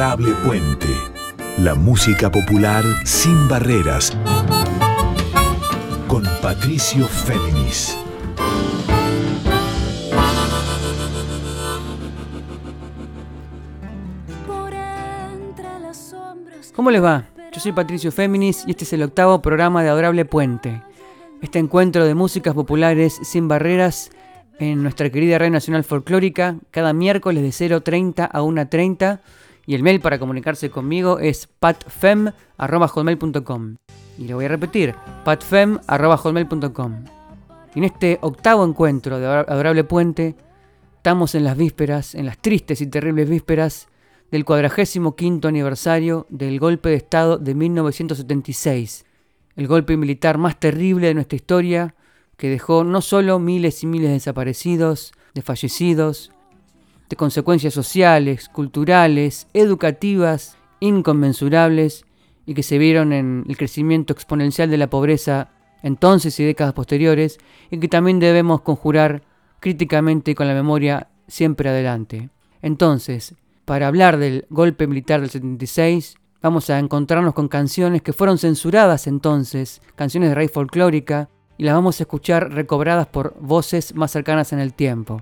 Adorable Puente. La música popular sin barreras. Con Patricio Féminis. ¿Cómo les va? Yo soy Patricio Féminis y este es el octavo programa de Adorable Puente. Este encuentro de músicas populares sin barreras en nuestra querida Red Nacional Folclórica cada miércoles de 0.30 a 1.30 y el mail para comunicarse conmigo es patfem.com. Y lo voy a repetir, patfem.com. En este octavo encuentro de Adorable Puente, estamos en las vísperas, en las tristes y terribles vísperas del 45 aniversario del golpe de Estado de 1976, el golpe militar más terrible de nuestra historia, que dejó no solo miles y miles de desaparecidos, de fallecidos, de consecuencias sociales, culturales, educativas, inconmensurables, y que se vieron en el crecimiento exponencial de la pobreza entonces y décadas posteriores, y que también debemos conjurar críticamente con la memoria siempre adelante. Entonces, para hablar del golpe militar del 76, vamos a encontrarnos con canciones que fueron censuradas entonces, canciones de raíz folclórica, y las vamos a escuchar recobradas por voces más cercanas en el tiempo.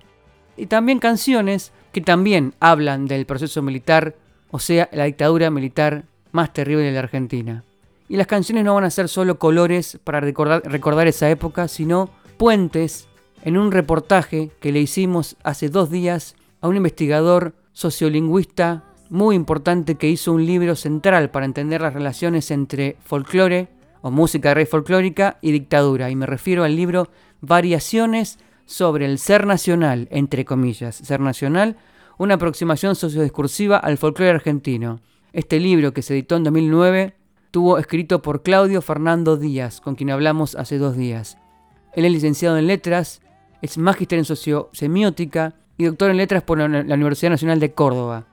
Y también canciones que también hablan del proceso militar, o sea, la dictadura militar más terrible de la Argentina. Y las canciones no van a ser solo colores para recordar, esa época, sino puentes en un reportaje que le hicimos hace dos días a un investigador sociolingüista muy importante que hizo un libro central para entender las relaciones entre folclore o música rey folclórica y dictadura. Y me refiero al libro Variaciones sobre el ser nacional, entre comillas. Ser nacional, una aproximación sociodiscursiva al folclore argentino. Este libro, que se editó en 2009, tuvo escrito por Claudio Fernando Díaz, con quien hablamos hace dos días. Él es licenciado en letras, es magíster en sociosemiótica y doctor en letras por la Universidad Nacional de Córdoba.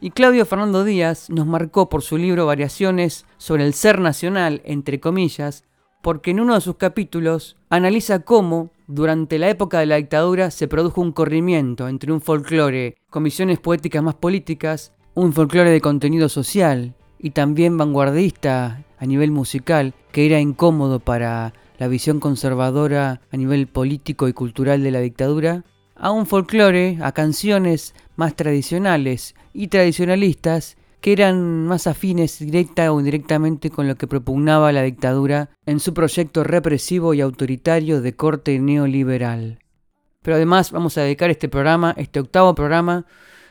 Y Claudio Fernando Díaz nos marcó por su libro Variaciones sobre el ser nacional, entre comillas, porque en uno de sus capítulos analiza cómo, durante la época de la dictadura, se produjo un corrimiento entre un folclore con visiones poéticas más políticas, un folclore de contenido social y también vanguardista a nivel musical, que era incómodo para la visión conservadora a nivel político y cultural de la dictadura, a un folclore, a canciones más tradicionales y tradicionalistas que eran más afines directa o indirectamente con lo que propugnaba la dictadura en su proyecto represivo y autoritario de corte neoliberal. Pero además vamos a dedicar este programa, este octavo programa,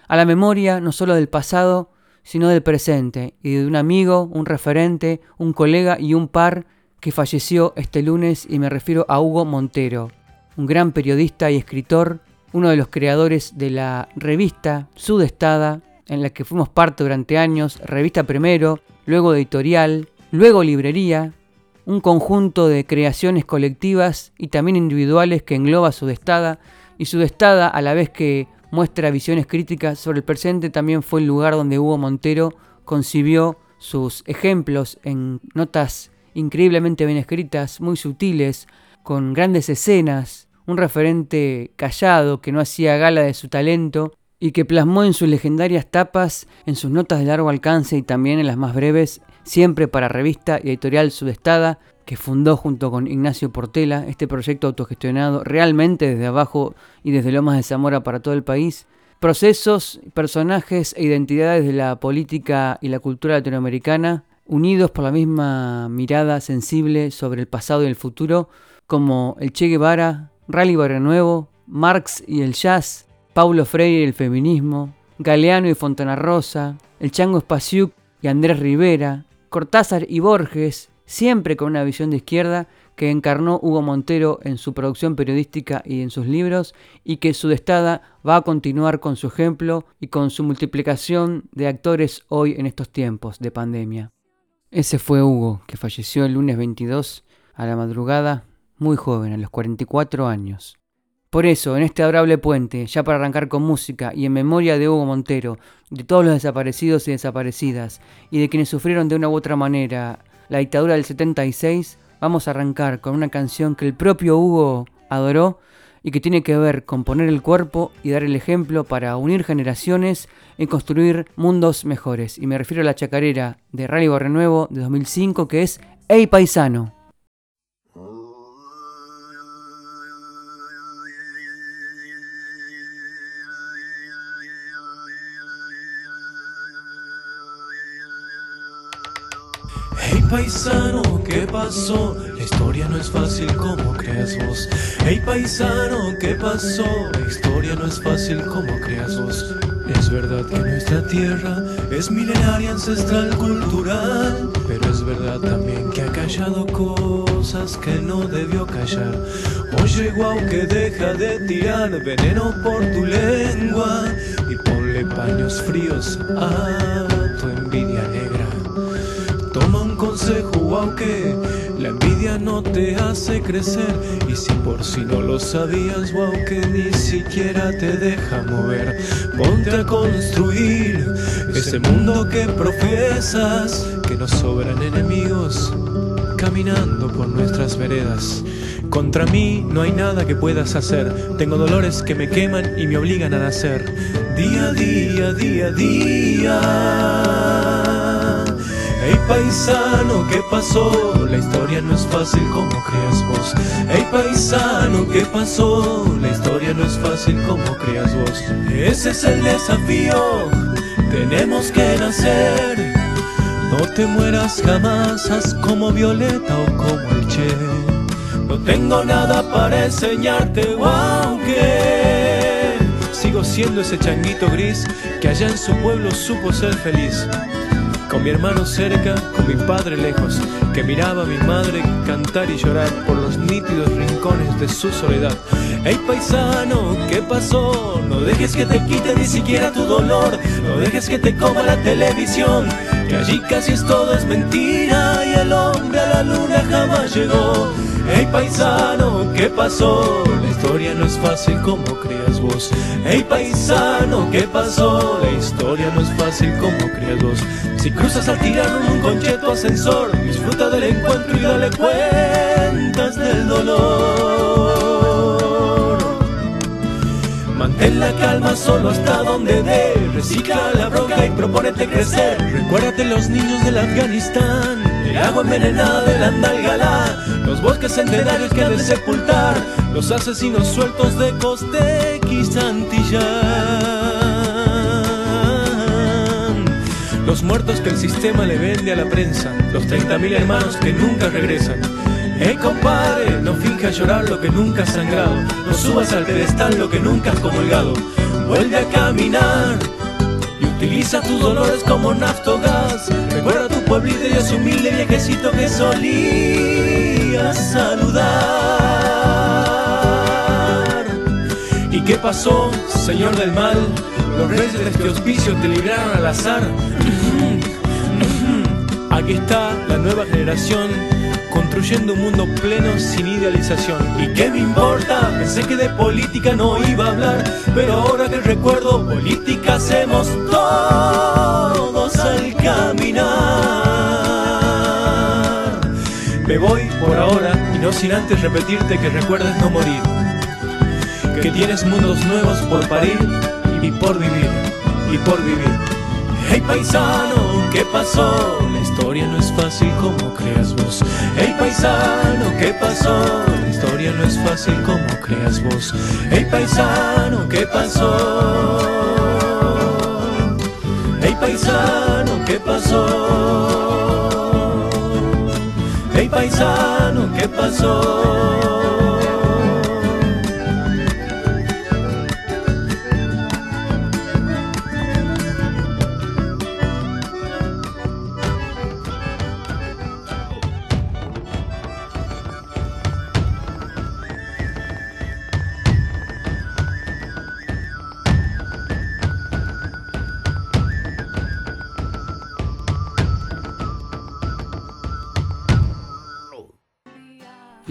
a la memoria no solo del pasado, sino del presente, y de un amigo, un referente, un colega y un par que falleció este lunes y me refiero a Hugo Montero, un gran periodista y escritor uno de los creadores de la revista Sudestada, en la que fuimos parte durante años, revista primero, luego editorial, luego librería, un conjunto de creaciones colectivas y también individuales que engloba Sudestada, y Sudestada a la vez que muestra visiones críticas sobre el presente también fue el lugar donde Hugo Montero concibió sus ejemplos en notas increíblemente bien escritas, muy sutiles, con grandes escenas, un referente callado que no hacía gala de su talento y que plasmó en sus legendarias tapas, en sus notas de largo alcance y también en las más breves, siempre para revista y editorial Sudestada, que fundó junto con Ignacio Portela este proyecto autogestionado realmente desde abajo y desde Lomas de Zamora para todo el país. Procesos, personajes e identidades de la política y la cultura latinoamericana, unidos por la misma mirada sensible sobre el pasado y el futuro, como el Che Guevara, Rally Barrio Nuevo, Marx y el jazz, Paulo Freire y el feminismo, Galeano y Fontana Rosa, el Chango Spasiuk y Andrés Rivera, Cortázar y Borges, siempre con una visión de izquierda que encarnó Hugo Montero en su producción periodística y en sus libros, y que su destada va a continuar con su ejemplo y con su multiplicación de actores hoy en estos tiempos de pandemia. Ese fue Hugo, que falleció el lunes 22 a la madrugada muy joven, a los 44 años. Por eso, en este adorable puente, ya para arrancar con música y en memoria de Hugo Montero, de todos los desaparecidos y desaparecidas, y de quienes sufrieron de una u otra manera la dictadura del 76, vamos a arrancar con una canción que el propio Hugo adoró y que tiene que ver con poner el cuerpo y dar el ejemplo para unir generaciones y construir mundos mejores. Y me refiero a la chacarera de Rally Barrenuevo de 2005 que es Ey Paisano. Paisano, ¿qué pasó? La historia no es fácil como creas vos. Hey paisano, ¿qué pasó? La historia no es fácil como creas vos. Es verdad que nuestra tierra es milenaria, ancestral, cultural. Pero es verdad también que ha callado cosas que no debió callar. Oye, guau, que deja de tirar veneno por tu lengua y ponle paños fríos a aunque la envidia no te hace crecer. Y si por si no lo sabías, wow, que ni siquiera te deja mover, ponte a construir ese mundo que profesas, que nos sobran enemigos caminando por nuestras veredas. Contra mí no hay nada que puedas hacer. Tengo dolores que me queman y me obligan a nacer. Día día, día día. Hey paisano, ¿qué pasó? La historia no es fácil como creas vos. Hey paisano, ¿qué pasó? La historia no es fácil como creas vos. Ese es el desafío, tenemos que nacer. No te mueras jamás, como Violeta o como el Che. No tengo nada para enseñarte, aunque sigo siendo ese changuito gris que allá en su pueblo supo ser feliz con mi hermano cerca, con mi padre lejos, que miraba a mi madre cantar y llorar por los nítidos rincones de su soledad. Hey paisano, ¿qué pasó? No dejes que te quite ni siquiera tu dolor, no dejes que te coma la televisión, que allí casi es todo es mentira y el hombre a la luna jamás llegó. Hey paisano, ¿qué pasó? La historia no es fácil como creas vos. Hey paisano, ¿qué pasó? La historia no es fácil como creas vos. Si cruzas al tirano en un concheto ascensor, disfruta del encuentro y dale cuentas del dolor. Mantén la calma solo hasta donde dé. Recicla la bronca y propónete crecer. Recuérdate los niños del Afganistán, el agua envenenada del Andalgalá, los bosques centenarios que de sepultar, los asesinos sueltos de Costex Santillán. Los muertos que el sistema le vende a la prensa, los 30.000 hermanos que nunca regresan. Eh, compadre, no finjas llorar lo que nunca has sangrado, no subas al pedestal lo que nunca has comulgado. Vuelve a caminar y utiliza tus dolores como naftogás. Recuerda tu pueblito y ese humilde viejecito que solía saludar. ¿Y qué pasó, señor del mal? Los reyes de este hospicio te libraron al azar. Aquí está la nueva generación construyendo un mundo pleno sin idealización. ¿Y qué me importa? Pensé que de política no iba a hablar, pero ahora que recuerdo, política hacemos todos al caminar. Me voy por ahora y no sin antes repetirte que recuerdes no morir, que tienes mundos nuevos por parir y por vivir, y por vivir. Hey paisano, ¿qué pasó? La historia no es fácil como creas vos. Hey paisano, ¿qué pasó? La historia no es fácil como creas vos. Hey paisano, ¿qué pasó? Hey paisano, ¿qué pasó? Hey paisano, ¿qué pasó?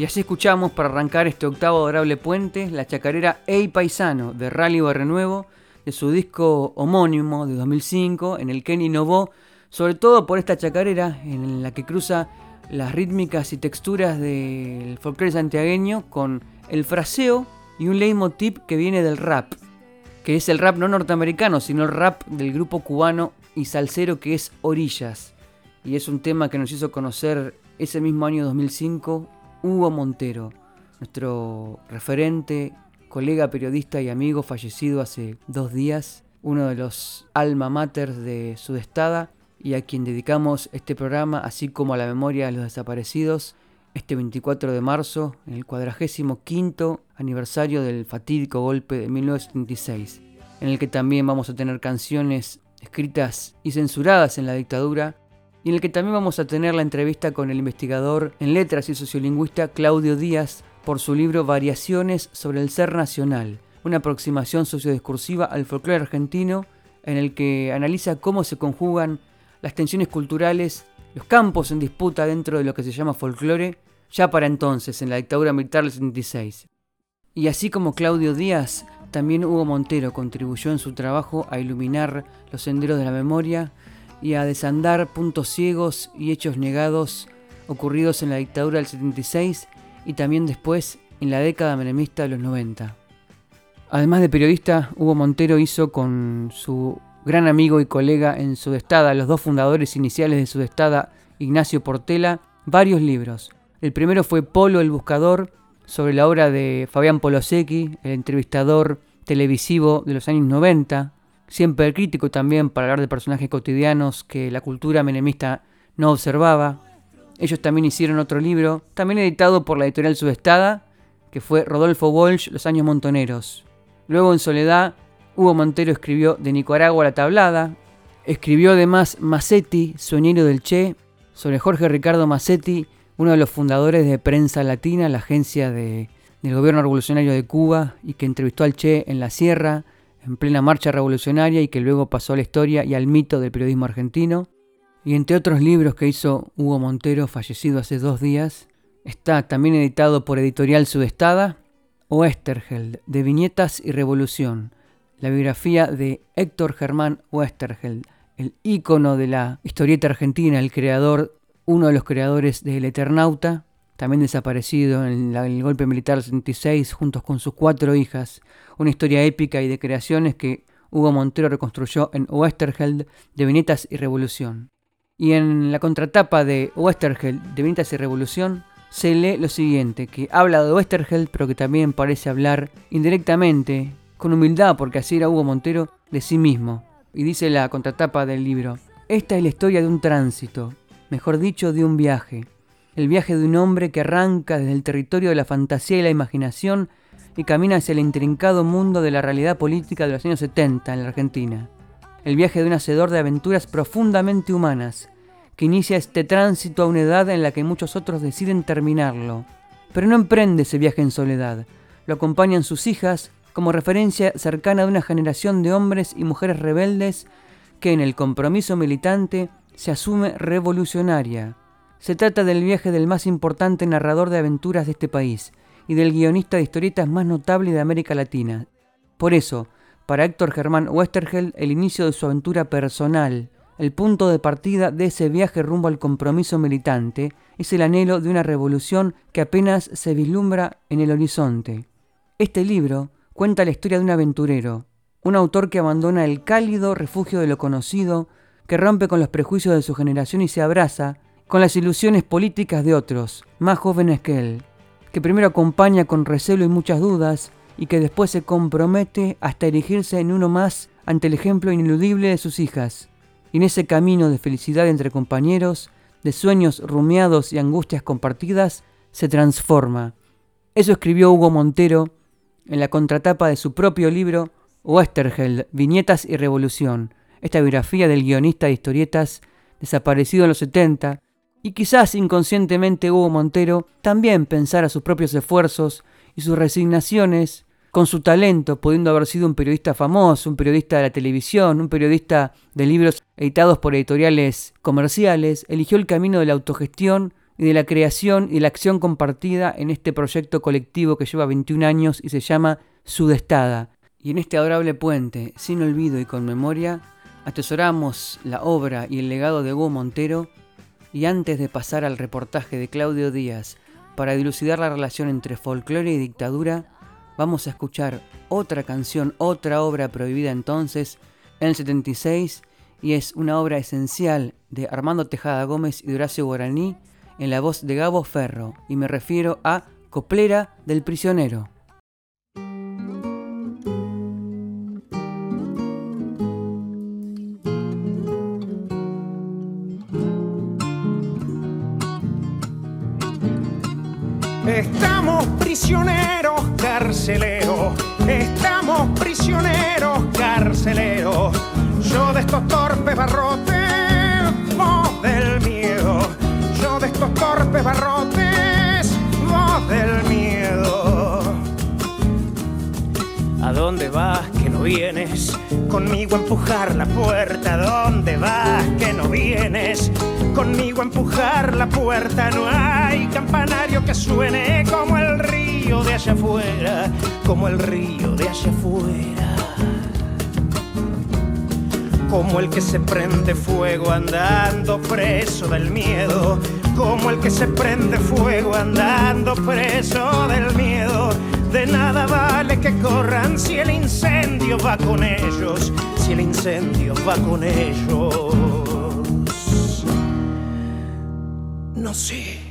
Y así escuchamos para arrancar este octavo adorable puente la chacarera Ey Paisano de Rally Barrenuevo de su disco homónimo de 2005 en el que innovó sobre todo por esta chacarera en la que cruza las rítmicas y texturas del folclore santiagueño con el fraseo y un leitmotiv que viene del rap, que es el rap no norteamericano, sino el rap del grupo cubano y salsero que es Orillas. Y es un tema que nos hizo conocer ese mismo año 2005 Hugo Montero, nuestro referente, colega periodista y amigo fallecido hace dos días, uno de los alma mater de Sudestada y a quien dedicamos este programa, así como a la memoria de los desaparecidos, este 24 de marzo, en el cuadragésimo quinto aniversario del fatídico golpe de 1976, en el que también vamos a tener canciones escritas y censuradas en la dictadura, y en el que también vamos a tener la entrevista con el investigador en letras y sociolingüista Claudio Díaz por su libro Variaciones sobre el Ser Nacional, una aproximación sociodiscursiva al folclore argentino en el que analiza cómo se conjugan las tensiones culturales, los campos en disputa dentro de lo que se llama folclore, ya para entonces, en la dictadura militar del 76. Y así como Claudio Díaz, también Hugo Montero contribuyó en su trabajo a iluminar los senderos de la memoria y a desandar puntos ciegos y hechos negados ocurridos en la dictadura del 76 y también después en la década menemista de los 90. Además de periodista, Hugo Montero hizo con su gran amigo y colega en Sudestada, los dos fundadores iniciales de Sudestada, Ignacio Portela, varios libros. El primero fue Polo el Buscador, sobre la obra de Fabián Polosecchi, el entrevistador televisivo de los años 90, siempre crítico también para hablar de personajes cotidianos que la cultura menemista no observaba. Ellos también hicieron otro libro, también editado por la editorial Subestada, que fue Rodolfo Walsh, Los años montoneros. Luego en soledad, Hugo Montero escribió De Nicaragua a la tablada. Escribió además Massetti, Soñero del Che, sobre Jorge Ricardo Massetti, uno de los fundadores de Prensa Latina, la agencia del gobierno revolucionario de Cuba, y que entrevistó al Che en la Sierra, en plena marcha revolucionaria, y que luego pasó a la historia y al mito del periodismo argentino. Y entre otros libros que hizo Hugo Montero, fallecido hace dos días, está también editado por Editorial Sudestada, Westergeld, de Viñetas y Revolución, la biografía de Héctor Germán Westergeld, el ícono de la historieta argentina, el creador, uno de los creadores del Eternauta, también desaparecido en el golpe militar 76 juntos con sus cuatro hijas, una historia épica y de creaciones que Hugo Montero reconstruyó en Westergeld de Viñetas y Revolución. Y en la contratapa de Westergeld de Venitas y Revolución se lee lo siguiente, que habla de Westergeld, pero que también parece hablar indirectamente, con humildad, porque así era Hugo Montero, de sí mismo. Y dice la contratapa del libro, esta es la historia de un tránsito, mejor dicho, de un viaje. El viaje de un hombre que arranca desde el territorio de la fantasía y la imaginación y camina hacia el intrincado mundo de la realidad política de los años 70 en la Argentina el viaje de un hacedor de aventuras profundamente humanas, que inicia este tránsito a una edad en la que muchos otros deciden terminarlo. Pero no emprende ese viaje en soledad, lo acompañan sus hijas como referencia cercana de una generación de hombres y mujeres rebeldes que en el compromiso militante se asume revolucionaria. Se trata del viaje del más importante narrador de aventuras de este país y del guionista de historietas más notable de América Latina. Por eso, para Héctor Germán Westergel el inicio de su aventura personal, el punto de partida de ese viaje rumbo al compromiso militante, es el anhelo de una revolución que apenas se vislumbra en el horizonte. Este libro cuenta la historia de un aventurero, un autor que abandona el cálido refugio de lo conocido, que rompe con los prejuicios de su generación y se abraza con las ilusiones políticas de otros, más jóvenes que él, que primero acompaña con recelo y muchas dudas, y que después se compromete hasta erigirse en uno más ante el ejemplo ineludible de sus hijas. Y en ese camino de felicidad entre compañeros, de sueños rumiados y angustias compartidas, se transforma. Eso escribió Hugo Montero en la contratapa de su propio libro Westergeld, Viñetas y Revolución, esta biografía del guionista de historietas desaparecido en los 70, y quizás inconscientemente Hugo Montero también pensara sus propios esfuerzos y sus resignaciones con su talento, pudiendo haber sido un periodista famoso, un periodista de la televisión, un periodista de libros editados por editoriales comerciales, eligió el camino de la autogestión y de la creación y la acción compartida en este proyecto colectivo que lleva 21 años y se llama Sudestada. Y en este adorable puente, sin olvido y con memoria, atesoramos la obra y el legado de Hugo Montero y antes de pasar al reportaje de Claudio Díaz para dilucidar la relación entre folclore y dictadura, vamos a escuchar otra canción, otra obra prohibida entonces, en el 76, y es una obra esencial de Armando Tejada Gómez y Horacio Guaraní en la voz de Gabo Ferro, y me refiero a Coplera del Prisionero. Prisioneros, carceleros. Estamos prisioneros, carceleros. Yo de estos torpes barrotes, voz del miedo. Yo de estos torpes barrotes, voz del miedo. ¿A dónde vas que no vienes? Conmigo a empujar la puerta. ¿A dónde vas que no vienes? Conmigo a empujar la puerta. No hay campanario que suene como el río de allá afuera. Como el río de allá afuera. Como el que se prende fuego andando preso del miedo. Como el que se prende fuego andando preso del miedo. De nada vale que corran si el incendio va con ellos, si el incendio va con ellos. No sé.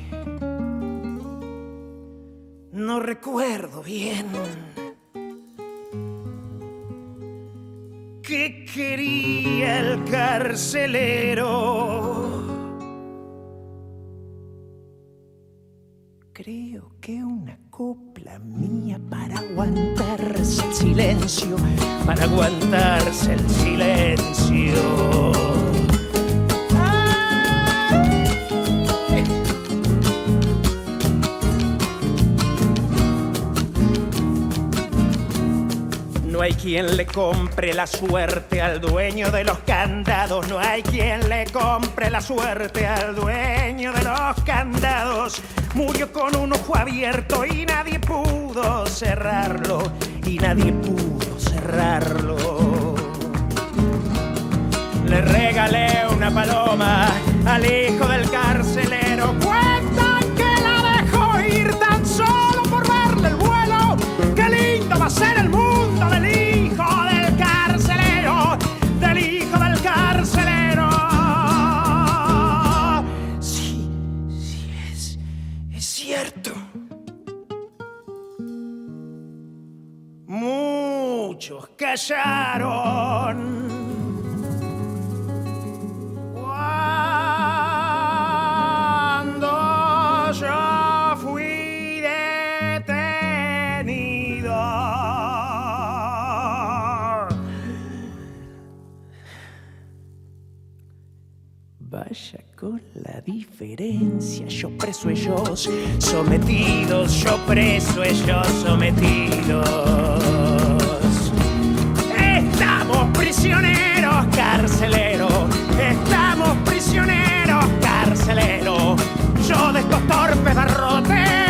No recuerdo bien. ¿Qué quería el carcelero? Creo que una copla mía para aguantarse el silencio, para aguantarse el silencio. Hay quien le compre la suerte al dueño de los candados. No hay quien le compre la suerte al dueño de los candados. Murió con un ojo abierto y nadie pudo cerrarlo. Y nadie pudo cerrarlo. Le regalé una paloma al hijo del carcelero. Cuentan que la dejó ir tan solo por verle el vuelo. Qué lindo va a ser el mundo del hijo del carcelero. Del hijo del carcelero. Sí, sí es, es cierto. Muchos callaron. Diferencia, yo preso ellos sometidos, yo preso ellos sometidos. Estamos prisioneros, carceleros. Estamos prisioneros, carceleros. Yo de estos torpes barrotes,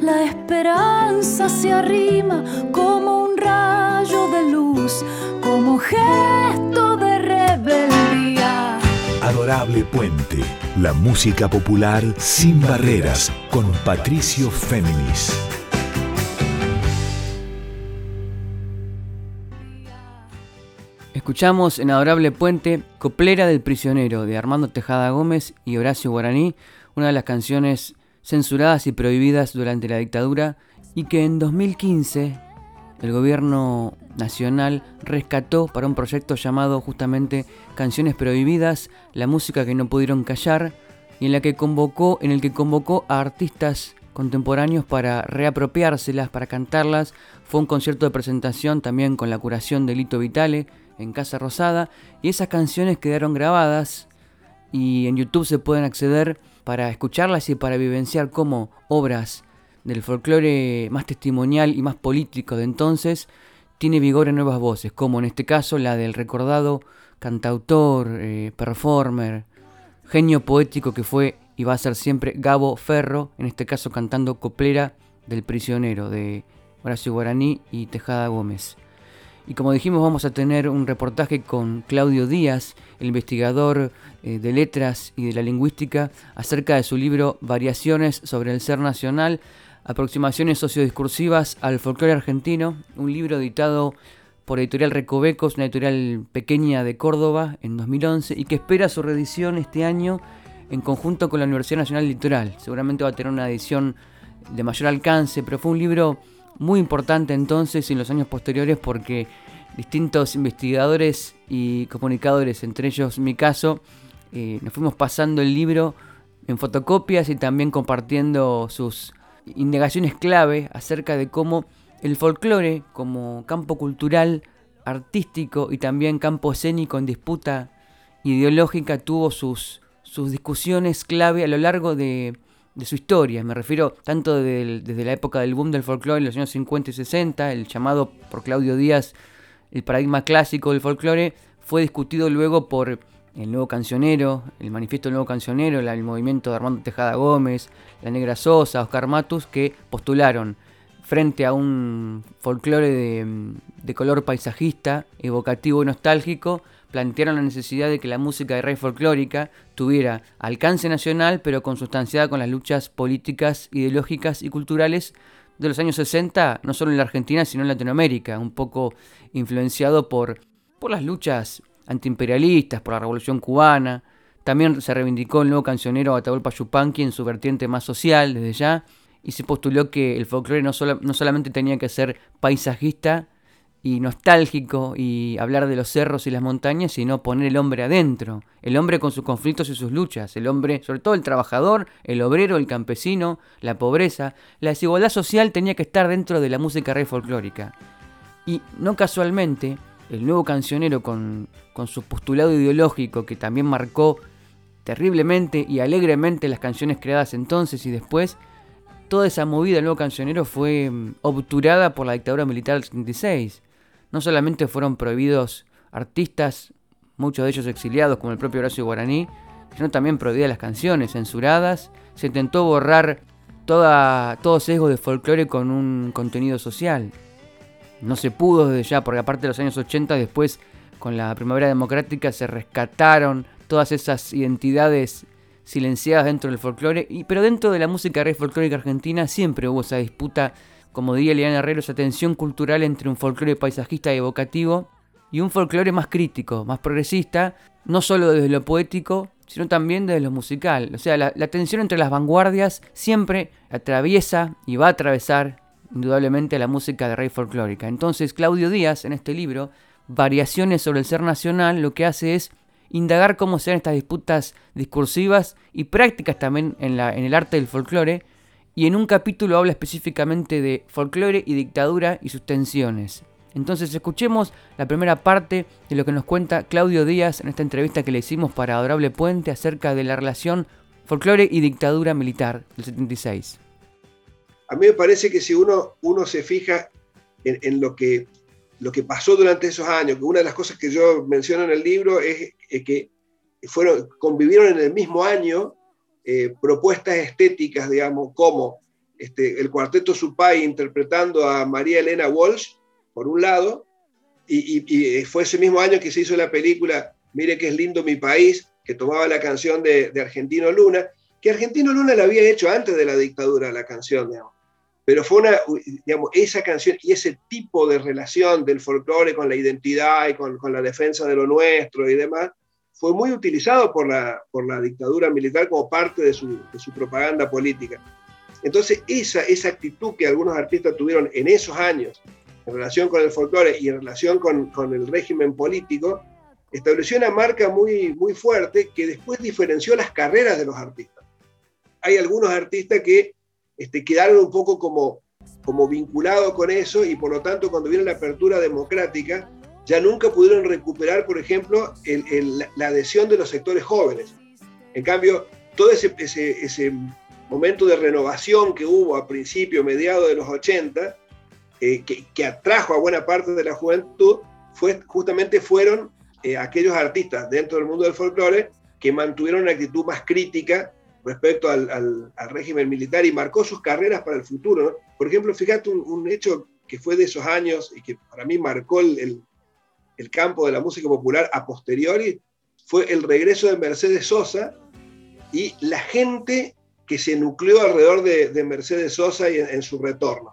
la esperanza se arrima como un rayo de luz, como gesto de rebeldía. Adorable Puente, la música popular sin barreras con Patricio Féminis. Escuchamos en Adorable Puente Coplera del Prisionero de Armando Tejada Gómez y Horacio Guaraní, una de las canciones censuradas y prohibidas durante la dictadura y que en 2015 el gobierno nacional rescató para un proyecto llamado justamente Canciones Prohibidas, la música que no pudieron callar y en la que convocó, en el que convocó a artistas contemporáneos para reapropiárselas, para cantarlas. Fue un concierto de presentación también con la curación de Lito Vitale en Casa Rosada y esas canciones quedaron grabadas y en YouTube se pueden acceder para escucharlas y para vivenciar cómo obras del folclore más testimonial y más político de entonces tiene vigor en nuevas voces, como en este caso la del recordado cantautor, eh, performer, genio poético que fue y va a ser siempre Gabo Ferro, en este caso cantando Coplera del prisionero de Horacio Guaraní y Tejada Gómez. Y como dijimos, vamos a tener un reportaje con Claudio Díaz, el investigador de letras y de la lingüística, acerca de su libro Variaciones sobre el ser nacional, aproximaciones sociodiscursivas al folclore argentino, un libro editado por Editorial Recovecos, una editorial pequeña de Córdoba, en 2011, y que espera su reedición este año en conjunto con la Universidad Nacional Litoral. Seguramente va a tener una edición de mayor alcance, pero fue un libro muy importante entonces y en los años posteriores porque distintos investigadores y comunicadores, entre ellos mi caso, nos fuimos pasando el libro en fotocopias y también compartiendo sus indagaciones clave acerca de cómo el folclore como campo cultural, artístico y también campo escénico en disputa ideológica tuvo sus, sus discusiones clave a lo largo de, de su historia. Me refiero tanto desde la época del boom del folclore en los años 50 y 60, el llamado por Claudio Díaz el paradigma clásico del folclore, fue discutido luego por el nuevo cancionero, el manifiesto del nuevo cancionero, el movimiento de Armando Tejada Gómez, la Negra Sosa, Oscar Matus, que postularon frente a un folclore de, color paisajista, evocativo y nostálgico, plantearon la necesidad de que la música de raíz folclórica tuviera alcance nacional, pero consustanciada con las luchas políticas, ideológicas y culturales de los años 60, no solo en la Argentina, sino en Latinoamérica, un poco influenciado por, por las luchas antiimperialistas, por la Revolución Cubana. También se reivindicó el nuevo cancionero Atahualpa Yupanqui en su vertiente más social desde ya, y se postuló que el folclore no, no solamente tenía que ser paisajista, y nostálgico y hablar de los cerros y las montañas, sino poner el hombre adentro, el hombre con sus conflictos y sus luchas, el hombre, sobre todo el trabajador, el obrero, el campesino, la pobreza, la desigualdad social tenía que estar dentro de la música rey folclórica. Y no casualmente, el nuevo cancionero con, su postulado ideológico que también marcó terriblemente y alegremente las canciones creadas entonces y después, toda esa movida del nuevo cancionero fue mm, obturada por la dictadura militar del 76 no solamente fueron prohibidos artistas, muchos de ellos exiliados como el propio Horacio Guaraní, sino también prohibidas las canciones, censuradas. Se intentó borrar toda, todo sesgo de folclore con un contenido social. No se pudo desde ya, porque aparte de los años 80, después con la primavera democrática se rescataron todas esas identidades silenciadas dentro del folclore, pero dentro de la música rey folclórica argentina siempre hubo esa disputa como diría Eliana Herrero, esa tensión cultural entre un folclore paisajista y evocativo y un folclore más crítico, más progresista, no solo desde lo poético, sino también desde lo musical. O sea, la, tensión entre las vanguardias siempre atraviesa y va a atravesar indudablemente la música de rey folclórica. Entonces, Claudio Díaz, en este libro, Variaciones sobre el ser nacional, lo que hace es indagar cómo se dan estas disputas discursivas y prácticas también en, la, en el arte del folclore, y en un capítulo habla específicamente de folclore y dictadura y sus tensiones. Entonces escuchemos la primera parte de lo que nos cuenta Claudio Díaz en esta entrevista que le hicimos para Adorable Puente acerca de la relación folclore y dictadura militar del 76. A mí me parece que si uno, uno se fija en, lo, que, lo que pasó durante esos años, que una de las cosas que yo menciono en el libro es, que fueron, convivieron en el mismo año eh, propuestas estéticas, digamos, como este, el cuarteto Supay interpretando a María Elena Walsh, por un lado, y, fue ese mismo año que se hizo la película Mire que es lindo mi país, que tomaba la canción de, Argentino Luna, que Argentino Luna la había hecho antes de la dictadura, la canción, digamos. Pero fue una, digamos, esa canción y ese tipo de relación del folclore con la identidad y con, con la defensa de lo nuestro y demás, fue muy utilizado por la, por la dictadura militar como parte de su, de su propaganda política. Entonces, esa, esa actitud que algunos artistas tuvieron en esos años en relación con el folclore y en relación con, con, el régimen político, estableció una marca muy, muy fuerte que después diferenció las carreras de los artistas. Hay algunos artistas que este, quedaron un poco como, como vinculados con eso y por lo tanto cuando viene la apertura democrática ya nunca pudieron recuperar, por ejemplo, la adhesión de los sectores jóvenes. En cambio, todo ese, momento de renovación que hubo a principio, mediados de los 80, eh, que, atrajo a buena parte de la juventud, fue, justamente fueron eh, aquellos artistas dentro del mundo del folclore que mantuvieron una actitud más crítica respecto al, régimen militar y marcó sus carreras para el futuro. Por ejemplo, fíjate un, hecho que fue de esos años y que para mí marcó el, campo de la música popular a posteriori, fue el regreso de Mercedes Sosa y la gente que se nucleó alrededor de, Mercedes Sosa y en, su retorno.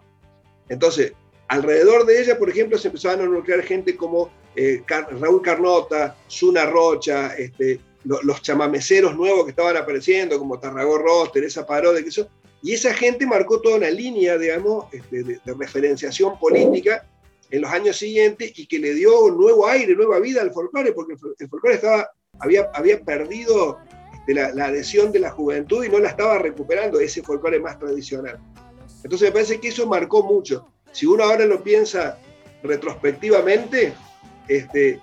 Entonces, alrededor de ella, por ejemplo, se empezaron a nuclear gente como eh, Raúl Carnota, Zuna Rocha, este, los chamameceros nuevos que estaban apareciendo, como Tarragó Ross, Teresa Paró, que eso, y esa gente marcó toda una línea, digamos, este, de, referenciación política en los años siguientes y que le dio nuevo aire, nueva vida al folclore, porque el folclore estaba, había, había perdido este, la, la, adhesión de la juventud y no la estaba recuperando, ese folclore más tradicional. Entonces me parece que eso marcó mucho. Si uno ahora lo piensa retrospectivamente, este,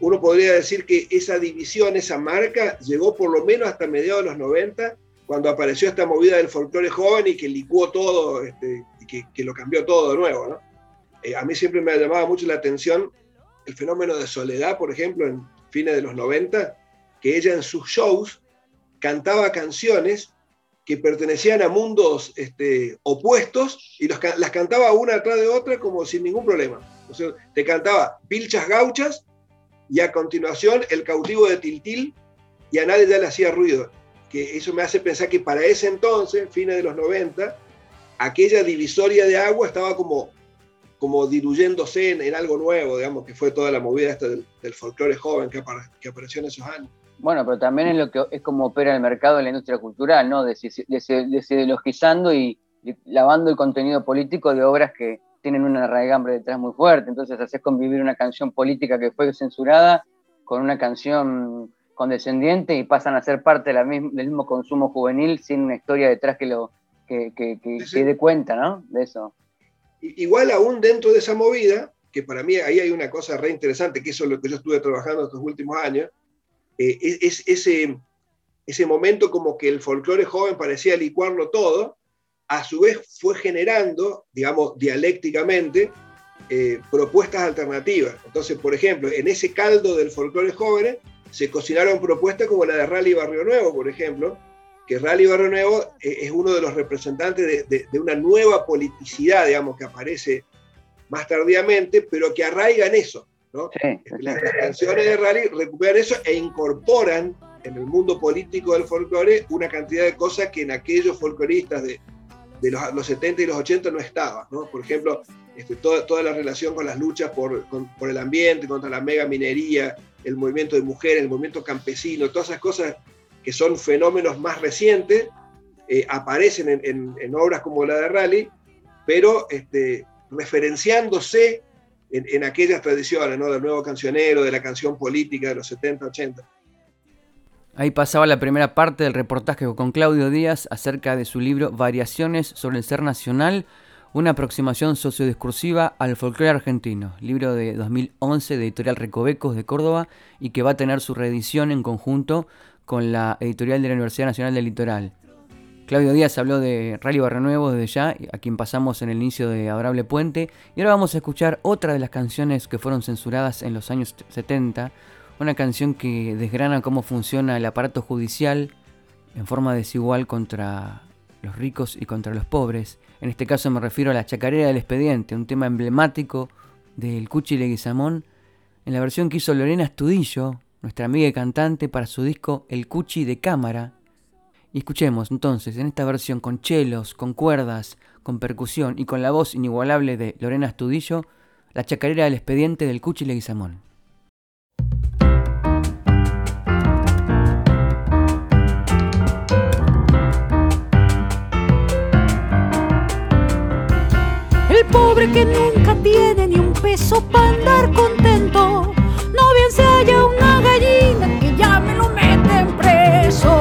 uno podría decir que esa división, esa marca, llegó por lo menos hasta mediados de los 90, cuando apareció esta movida del folclore joven y que licuó todo, este, y que, lo cambió todo de nuevo. Eh, a mí siempre me ha llamado mucho la atención el fenómeno de Soledad, por ejemplo, en fines de los 90, que ella en sus shows cantaba canciones que pertenecían a mundos este, opuestos y las cantaba una atrás de otra como sin ningún problema. O sea, te cantaba Pilchas Gauchas y a continuación El cautivo de Tiltil, y a nadie ya le hacía ruido. Que eso me hace pensar que para ese entonces, fines de los 90, aquella divisoria de agua estaba como, como diluyéndose en, algo nuevo, digamos, que fue toda la movida esta del, folclore joven que, apareció en esos años. Bueno, pero también es lo que es como opera el mercado de la industria cultural, ¿no? Desideologizando y lavando el contenido político de obras que, tienen una raigambre detrás muy fuerte, entonces haces convivir una canción política que fue censurada con una canción condescendiente y pasan a ser parte del mismo consumo juvenil sin una historia detrás que lo que, que, dé cuenta, ¿no? De eso. Igual aún dentro de esa movida, que para mí ahí hay una cosa re interesante, que eso es lo que yo estuve trabajando estos últimos años, eh, es, ese, ese momento como que el folclore joven parecía licuarlo todo, a su vez fue generando, digamos, dialécticamente, eh, propuestas alternativas. Entonces, por ejemplo, en ese caldo del folclore jóvenes se cocinaron propuestas como la de Rally Barrio Nuevo, por ejemplo, que Rally Barrio Nuevo eh, es uno de los representantes de, una nueva politicidad, digamos, que aparece más tardíamente, pero que arraiga en eso. ¿no? Las, canciones de Rally recuperan eso e incorporan en el mundo político del folclore una cantidad de cosas que en aquellos folcloristas de, de los, 70 y los 80 no estaba. ¿no? Por ejemplo, este, toda, toda, la relación con las luchas por, por, el ambiente, contra la mega minería, el movimiento de mujeres, el movimiento campesino, todas esas cosas que son fenómenos más recientes, eh, aparecen en, en, obras como la de Rally, pero este, referenciándose en, en, aquellas tradiciones, ¿no? del nuevo cancionero, de la canción política de los 70, 80. Ahí pasaba la primera parte del reportaje con Claudio Díaz acerca de su libro Variaciones sobre el Ser Nacional, una aproximación sociodiscursiva al folclore argentino, libro de 2011 de Editorial Recovecos de Córdoba y que va a tener su reedición en conjunto con la editorial de la Universidad Nacional del Litoral. Claudio Díaz habló de Rally Barrio Nuevo desde ya, a quien pasamos en el inicio de Adorable Puente, y ahora vamos a escuchar otra de las canciones que fueron censuradas en los años 70, una canción que desgrana cómo funciona el aparato judicial en forma desigual contra los ricos y contra los pobres. En este caso me refiero a la chacarera del expediente, un tema emblemático del Cuchi Leguizamón, en la versión que hizo Lorena Estudillo, nuestra amiga y cantante, para su disco El Cuchi de Cámara. Y escuchemos entonces en esta versión con chelos, con cuerdas, con percusión y con la voz inigualable de Lorena Estudillo, la chacarera del expediente del Cuchi Leguizamón. Pobre que nunca tiene ni un peso para andar contento. No bien se haya una gallina que ya me lo meten preso.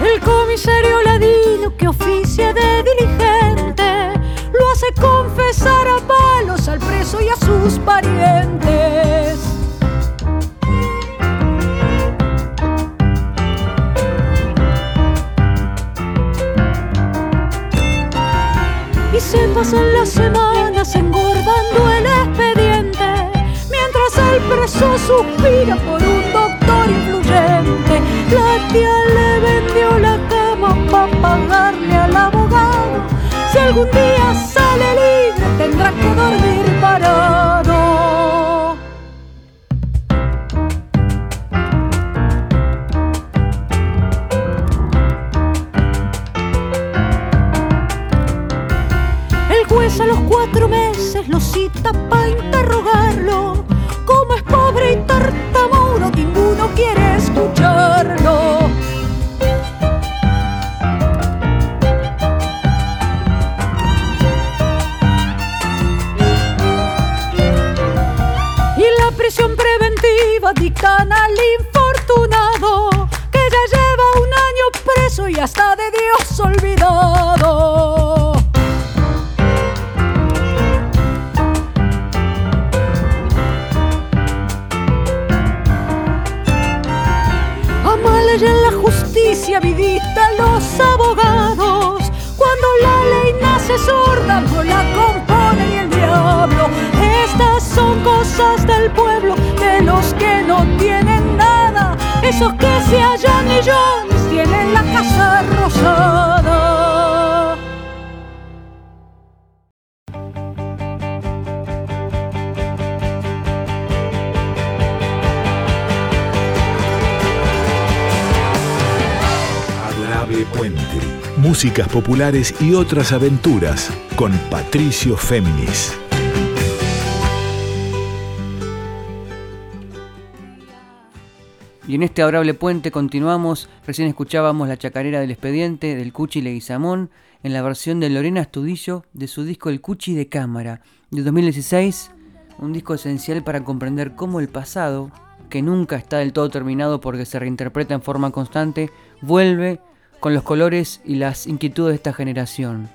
El comisario ladino que oficia de diligente lo hace confesar a palos al preso y a sus parientes. pasan las semanas engordando el expediente, mientras el preso suspira por un doctor influyente. La tía le vendió la cama para pagarle al abogado. Si algún día sale libre, tendrá que dormir parado. Populares y otras aventuras con Patricio Féminis. Y en este adorable puente continuamos. Recién escuchábamos la chacarera del expediente del Cuchi Leguizamón en la versión de Lorena Astudillo de su disco El Cuchi de Cámara de 2016. Un disco esencial para comprender cómo el pasado, que nunca está del todo terminado porque se reinterpreta en forma constante, vuelve con los colores y las inquietudes de esta generación.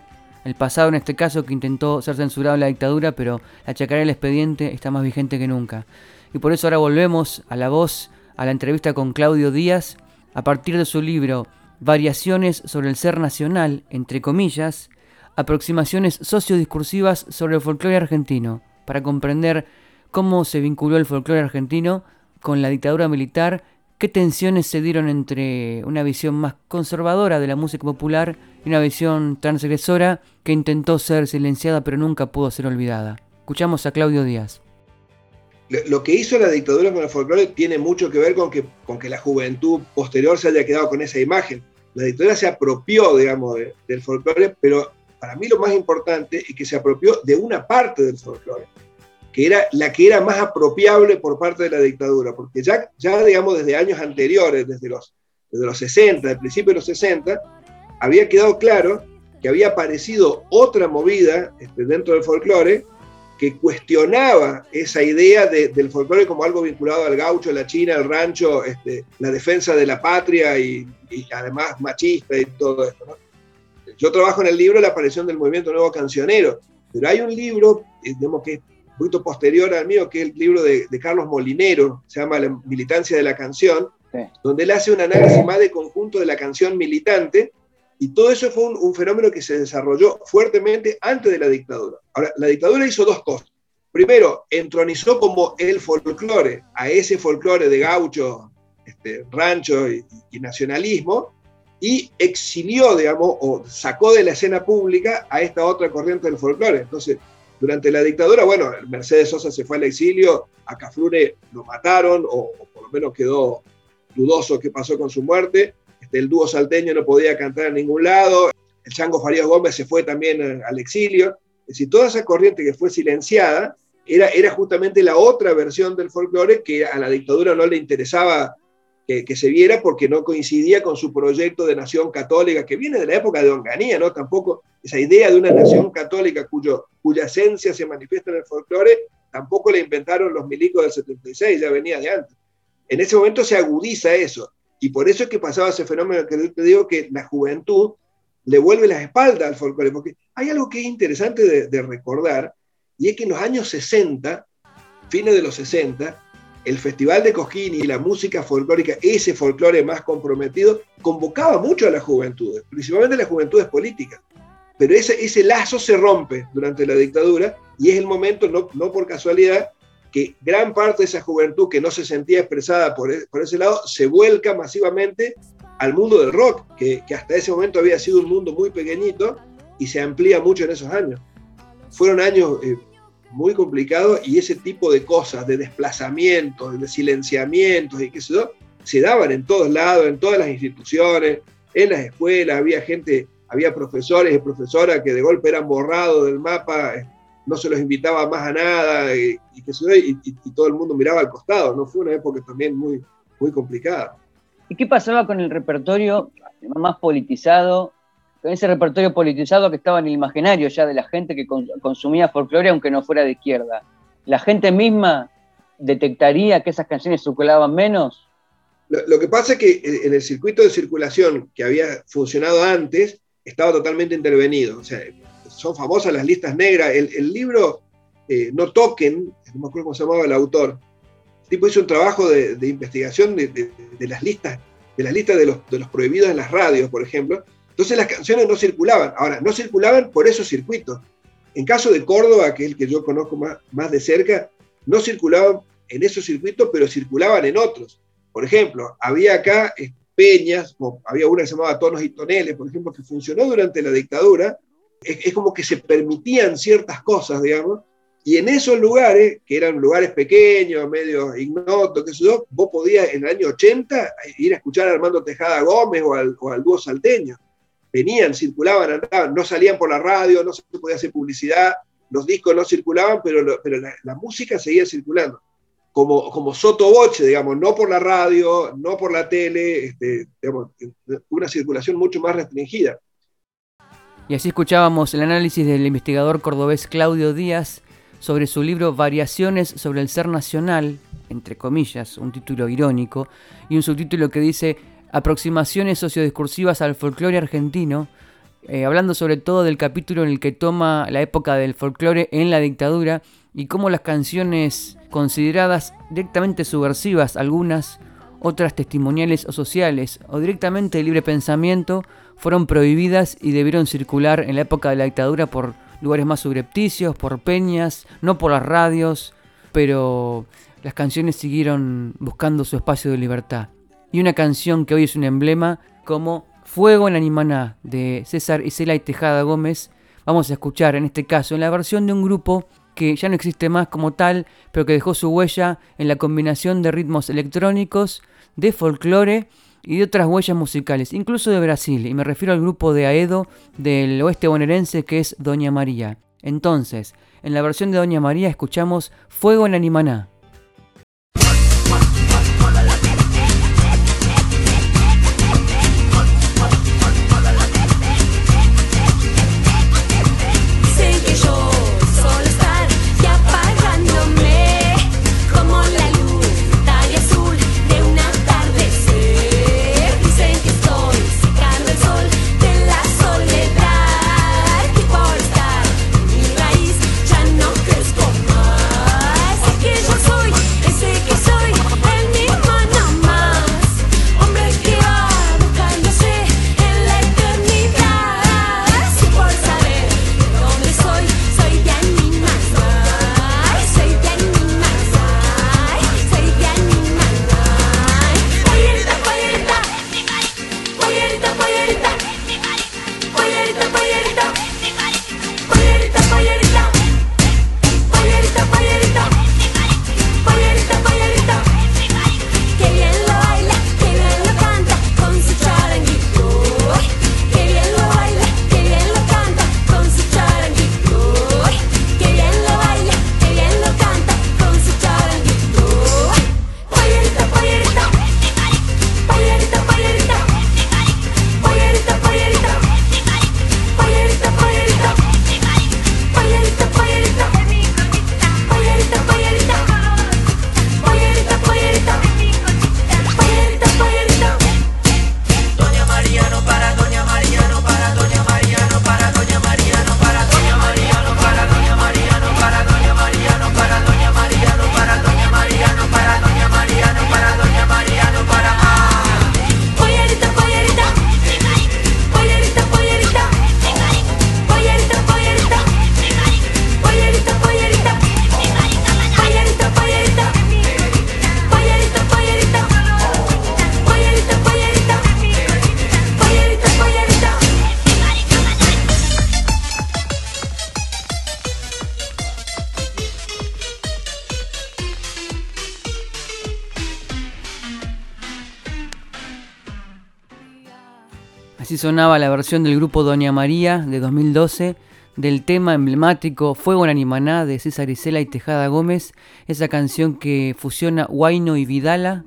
El pasado en este caso que intentó ser censurado en la dictadura, pero la chacarera del expediente está más vigente que nunca. Y por eso ahora volvemos a la voz, a la entrevista con Claudio Díaz, a partir de su libro Variaciones sobre el ser nacional, entre comillas, aproximaciones sociodiscursivas sobre el folclore argentino, para comprender cómo se vinculó el folclore argentino con la dictadura militar, qué tensiones se dieron entre una visión más conservadora de la música popular y una visión transgresora que intentó ser silenciada pero nunca pudo ser olvidada. Escuchamos a Claudio Díaz. Lo, que hizo la dictadura con el folclore tiene mucho que ver con que, con que la juventud posterior se haya quedado con esa imagen. La dictadura se apropió, digamos, de- del folclore, pero para mí lo más importante es que se apropió de una parte del folclore, que era la que era más apropiable por parte de la dictadura, porque ya, ya digamos, desde años anteriores, desde los, desde los 60, del principio de los 60, había quedado claro que había aparecido otra movida este, dentro del folclore que cuestionaba esa idea de- del folclore como algo vinculado al gaucho, la china, el rancho, este, la defensa de la patria y, y además machista y todo esto. ¿no? Yo trabajo en el libro La aparición del movimiento nuevo cancionero, pero hay un libro, eh, digamos que un poquito posterior al mío, que es el libro de, de Carlos Molinero, se llama La militancia de la canción, Sí. donde él hace un análisis más de conjunto de la canción militante, y todo eso fue un, un fenómeno que se desarrolló fuertemente antes de la dictadura. Ahora, la dictadura hizo dos cosas. Primero, entronizó como el folclore a ese folclore de gaucho, este, rancho y, y nacionalismo, y exilió, digamos, o sacó de la escena pública a esta otra corriente del folclore. Entonces, durante la dictadura, bueno, Mercedes Sosa se fue al exilio, a Cafrune lo mataron, o, por lo menos quedó dudoso qué pasó con su muerte. Este, el dúo salteño no podía cantar en ningún lado. El Chango Farías Gómez se fue también eh, al exilio. Es decir, toda esa corriente que fue silenciada era, era justamente la otra versión del folclore que a la dictadura no le interesaba que, que se viera porque no coincidía con su proyecto de nación católica, que viene de la época de Onganía, ¿no? Tampoco esa idea de una nación católica cuyo, cuya esencia se manifiesta en el folclore, tampoco la inventaron los milicos del 76, ya venía de antes. En ese momento se agudiza eso, y por eso es que pasaba ese fenómeno que yo te digo que la juventud le vuelve la espalda al folclore, porque hay algo que es interesante de, de recordar, y es que en los años 60, fines de los 60, el Festival de Cosquín y la música folclórica, ese folclore más comprometido, convocaba mucho a las juventudes, principalmente a las juventudes políticas. Pero ese, ese lazo se rompe durante la dictadura y es el momento, no, no por casualidad, que gran parte de esa juventud que no se sentía expresada por, e, por ese lado se vuelca masivamente al mundo del rock, que, que, hasta ese momento había sido un mundo muy pequeñito y se amplía mucho en esos años. Fueron años eh, muy complicados y ese tipo de cosas, de desplazamientos, de silenciamientos y qué sé yo, se daban en todos lados, en todas las instituciones, en las escuelas, había gente, había profesores y profesoras que de golpe eran borrados del mapa, eh, no se los invitaba más a nada y, y, y, todo el mundo miraba al costado, ¿no? Fue una época también muy, muy complicada. ¿Y qué pasaba con el repertorio más politizado, ese repertorio politizado que estaba en el imaginario ya de la gente que consumía folclore aunque no fuera de izquierda? ¿La gente misma detectaría que esas canciones circulaban menos? Lo, que pasa es que en el circuito de circulación que había funcionado antes estaba totalmente intervenido. O sea, son famosas las listas negras. El, libro eh, No Toquen, no me acuerdo cómo se llamaba el autor, el tipo hizo un trabajo de, investigación de, las listas, de las listas de los prohibidos en las radios, por ejemplo. Entonces las canciones no circulaban. Ahora, no circulaban por esos circuitos. En caso de Córdoba, que es el que yo conozco más, más de cerca, no circulaban en esos circuitos, pero circulaban en otros. Por ejemplo, había acá eh, peñas, había una que se llamaba Tonos y Toneles, por ejemplo, que funcionó durante la dictadura. Es, como que se permitían ciertas cosas, digamos, y en esos lugares, que eran lugares pequeños, medio ignotos, qué sé yo, vos podías en el año 80 ir a escuchar a Armando Tejada Gómez o al, o al dúo salteño. Venían, circulaban, andaban, no salían por la radio, no se podía hacer publicidad, los discos no circulaban, pero, pero la música seguía circulando como, como sotoboche, digamos, no por la radio, no por la tele, este, una circulación mucho más restringida. Y así escuchábamos el análisis del investigador cordobés Claudio Díaz sobre su libro Variaciones sobre el ser nacional, entre comillas, un título irónico, y un subtítulo que dice Aproximaciones sociodiscursivas al folclore argentino, eh, hablando sobre todo del capítulo en el que toma la época del folclore en la dictadura y cómo las canciones consideradas directamente subversivas, algunas, otras testimoniales o sociales, o directamente de libre pensamiento, fueron prohibidas y debieron circular en la época de la dictadura por lugares más subrepticios, por peñas, no por las radios, pero las canciones siguieron buscando su espacio de libertad. Y una canción que hoy es un emblema como Fuego en Animaná de César Isela y Tejada Gómez, vamos a escuchar en este caso en la versión de un grupo que ya no existe más como tal, pero que dejó su huella en la combinación de ritmos electrónicos, de folclore y de otras huellas musicales, incluso de Brasil, y me refiero al grupo de Aedo del oeste bonaerense que es Doña María. Entonces, en la versión de Doña María escuchamos Fuego en Animaná. Sonaba la versión del grupo Doña María de 2012 del tema emblemático Fuego en Animaná de César Isela y Tejada Gómez, esa canción que fusiona Huayno y Vidala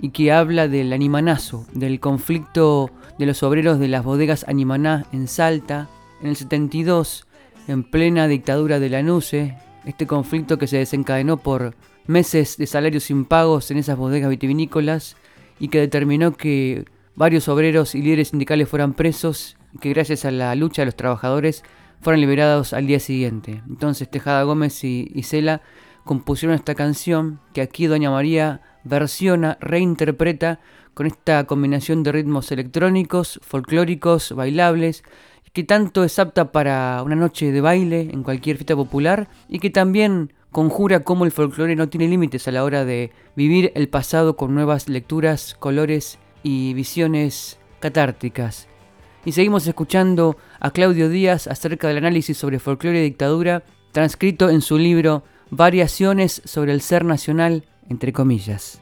y que habla del animanazo, del conflicto de los obreros de las bodegas Animaná en Salta, en el 72, en plena dictadura de la NUCE, este conflicto que se desencadenó por meses de salarios impagos en esas bodegas vitivinícolas y que determinó que varios obreros y líderes sindicales fueran presos que gracias a la lucha de los trabajadores fueron liberados al día siguiente. Entonces Tejada Gómez y, y Cela compusieron esta canción que aquí Doña María versiona, reinterpreta con esta combinación de ritmos electrónicos, folclóricos, bailables, que tanto es apta para una noche de baile en cualquier fiesta popular y que también conjura cómo el folclore no tiene límites a la hora de vivir el pasado con nuevas lecturas, colores y visiones catárticas. Y seguimos escuchando a Claudio Díaz acerca del análisis sobre folclore y dictadura, transcrito en su libro Variaciones sobre el ser nacional, entre comillas.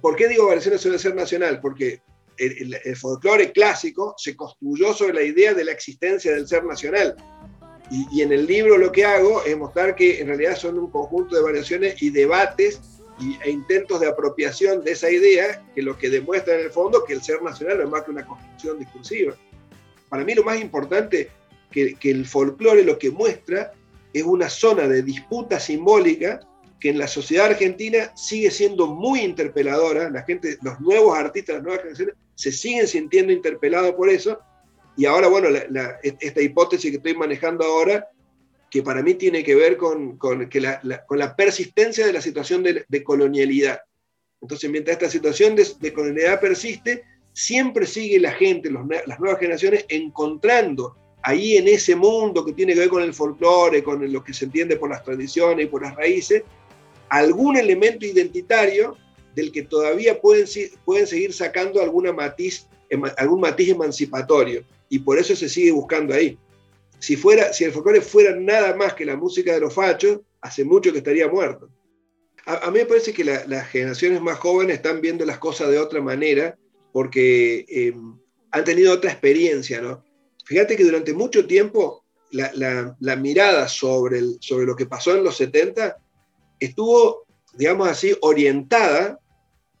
¿Por qué digo variaciones sobre el ser nacional? Porque el, folclore clásico se construyó sobre la idea de la existencia del ser nacional. Y, en el libro lo que hago es mostrar que en realidad son un conjunto de variaciones y debates e intentos de apropiación de esa idea que lo que demuestra en el fondo que el ser nacional es más que una construcción discursiva. Para mí lo más importante que el folclore lo que muestra es una zona de disputa simbólica que en la sociedad argentina sigue siendo muy interpeladora, la gente, los nuevos artistas, las nuevas generaciones se siguen sintiendo interpelados por eso, y ahora, bueno, esta hipótesis que estoy manejando ahora, que para mí tiene que ver con, que la, con la persistencia de la situación de, colonialidad. Entonces, mientras esta situación de, colonialidad persiste, siempre sigue la gente, las nuevas generaciones, encontrando ahí en ese mundo que tiene que ver con el folclore, con lo que se entiende por las tradiciones y por las raíces, algún elemento identitario del que todavía pueden, pueden seguir sacando alguna matiz, algún matiz emancipatorio. Y por eso se sigue buscando ahí. Si, fuera, si el folclore fuera nada más que la música de los fachos, hace mucho que estaría muerto. A, mí me parece que las generaciones más jóvenes están viendo las cosas de otra manera porque eh, han tenido otra experiencia, ¿no? Fíjate que durante mucho tiempo la, la, mirada sobre, el, sobre lo que pasó en los 70 estuvo, digamos así, orientada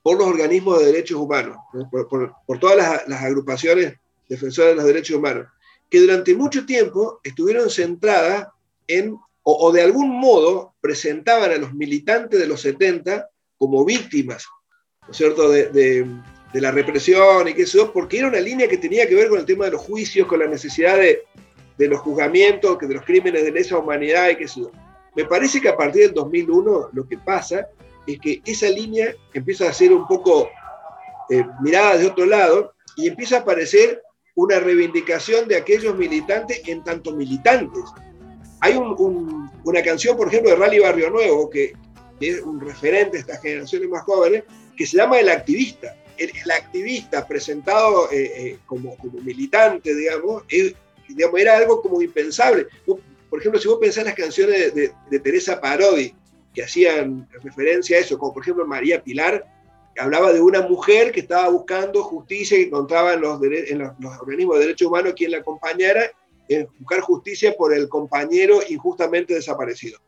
por los organismos de derechos humanos, por, todas las, agrupaciones defensoras de los derechos humanos, que durante mucho tiempo estuvieron centradas en, o, de algún modo presentaban a los militantes de los 70 como víctimas, ¿no es cierto?, de, la represión y qué yo, porque era una línea que tenía que ver con el tema de los juicios, con la necesidad de, de los juzgamientos, de los crímenes de lesa humanidad y qué yo. Me parece que a partir del 2001 lo que pasa es que esa línea empieza a ser un poco eh, mirada de otro lado y empieza a aparecer una reivindicación de aquellos militantes en tanto militantes. Hay una canción, por ejemplo, de Rally Barrio Nuevo, que, es un referente de estas generaciones más jóvenes, que se llama El Activista. El, activista presentado eh, eh, como, militante, digamos, digamos, era algo como impensable. Por ejemplo, si vos pensás en las canciones de, Teresa Parodi, que hacían referencia a eso, como por ejemplo María Pilar, hablaba de una mujer que estaba buscando justicia y encontraba en los, organismos de derechos humanos quien la acompañara en buscar justicia por el compañero injustamente desaparecido.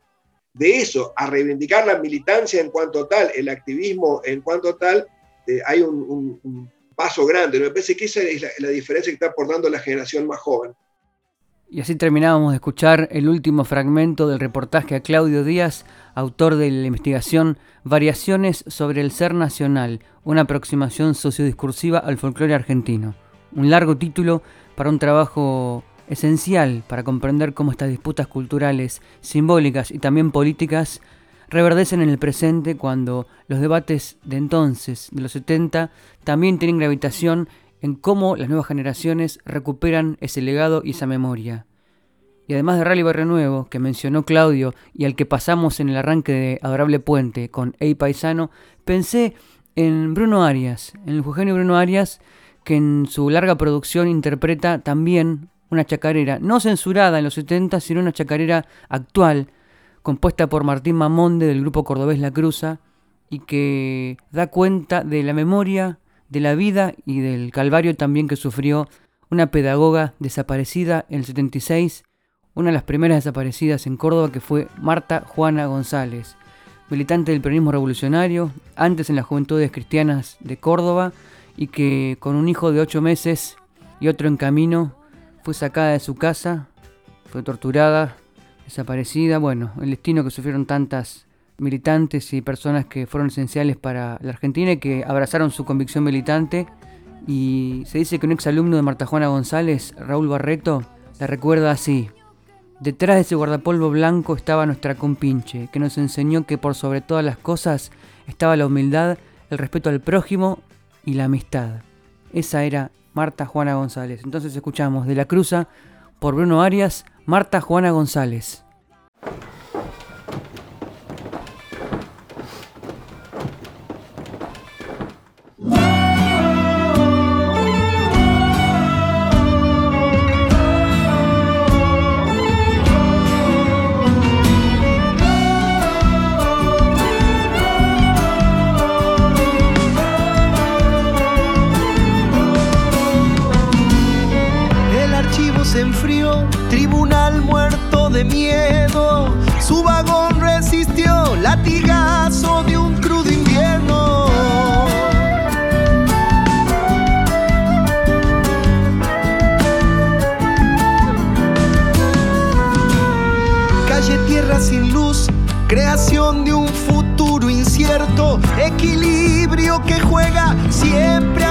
De eso a reivindicar la militancia en cuanto tal, el activismo en cuanto tal, eh, hay un, paso grande. Me parece que esa es la, la diferencia que está aportando la generación más joven. Y así terminábamos de escuchar el último fragmento del reportaje a Claudio Díaz, autor de la investigación Variaciones sobre el Ser Nacional, una aproximación sociodiscursiva al folclore argentino. Un largo título para un trabajo esencial para comprender cómo estas disputas culturales, simbólicas y también políticas reverdecen en el presente cuando los debates de entonces, de los 70, también tienen gravitación en cómo las nuevas generaciones recuperan ese legado y esa memoria. Y además de Rally Barrio Nuevo, que mencionó Claudio y al que pasamos en el arranque de Adorable Puente con Ey Paisano, pensé en Bruno Arias, en el Eugenio Bruno Arias, que en su larga producción interpreta también una chacarera, no censurada en los 70, sino una chacarera actual, compuesta por Martín Mamonde del grupo cordobés La Cruza, y que da cuenta de la memoria de la vida y del calvario también que sufrió una pedagoga desaparecida en el 76, una de las primeras desaparecidas en Córdoba que fue Marta Juana González, militante del peronismo revolucionario, antes en las Juventudes Cristianas de Córdoba y que con un hijo de ocho meses y otro en camino fue sacada de su casa, fue torturada, desaparecida, bueno, el destino que sufrieron tantas militantes y personas que fueron esenciales para la Argentina y que abrazaron su convicción militante. Y se dice que un exalumno de Marta Juana González, Raúl Barreto, la recuerda así. Detrás de ese guardapolvo blanco estaba nuestra compinche, que nos enseñó que por sobre todas las cosas estaba la humildad, el respeto al prójimo y la amistad. Esa era Marta Juana González. Entonces escuchamos de la cruza por Bruno Arias, Marta Juana González. tribunal muerto de miedo. Su vagón resistió latigazo de un crudo invierno. Calle tierra sin luz, creación de un futuro incierto, equilibrio que juega siempre a